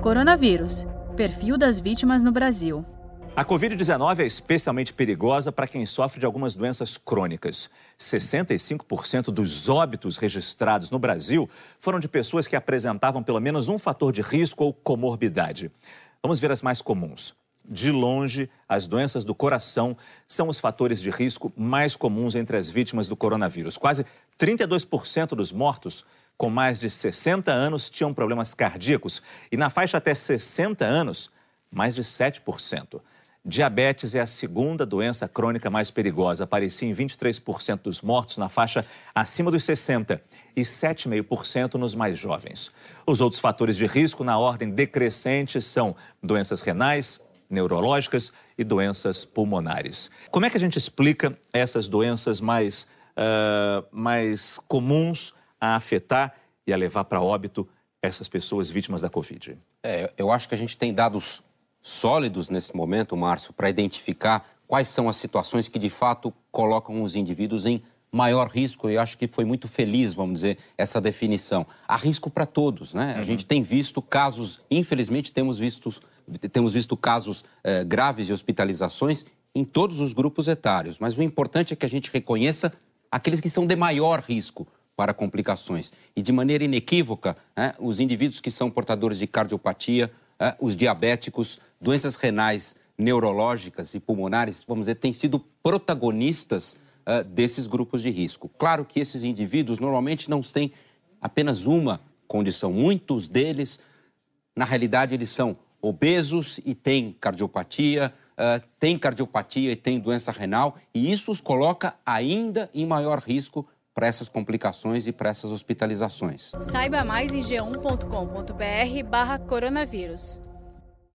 Coronavírus perfil das vítimas no Brasil. A Covid-19 é especialmente perigosa para quem sofre de algumas doenças crônicas. 65% dos óbitos registrados no Brasil foram de pessoas que apresentavam pelo menos um fator de risco ou comorbidade. Vamos ver as mais comuns. De longe, as doenças do coração são os fatores de risco mais comuns entre as vítimas do coronavírus. Quase 32% dos mortos com mais de 60 anos tinham problemas cardíacos e na faixa até 60 anos, mais de 7%. Diabetes é a segunda doença crônica mais perigosa. Aparecia em 23% dos mortos na faixa acima dos 60 e 7,5% nos mais jovens. Os outros fatores de risco na ordem decrescente são doenças renais, neurológicas e doenças pulmonares. Como é que a gente explica essas doenças mais, uh, mais comuns a afetar e a levar para óbito essas pessoas vítimas da Covid? É, eu acho que a gente tem dados sólidos nesse momento, Márcio, para identificar quais são as situações que de fato colocam os indivíduos em maior risco. E acho que foi muito feliz, vamos dizer, essa definição. Há risco para todos, né? Uhum. A gente tem visto casos, infelizmente, temos visto, temos visto casos eh, graves de hospitalizações em todos os grupos etários. Mas o importante é que a gente reconheça aqueles que são de maior risco para complicações. E de maneira inequívoca, né, os indivíduos que são portadores de cardiopatia, né, os diabéticos, doenças renais, neurológicas e pulmonares, vamos dizer, têm sido protagonistas uh, desses grupos de risco. Claro que esses indivíduos normalmente não têm apenas uma condição. Muitos deles, na realidade, eles são obesos e têm cardiopatia, uh, têm cardiopatia e têm doença renal, e isso os coloca ainda em maior risco para essas complicações e para essas hospitalizações. Saiba mais em g1.com.br/barra coronavírus.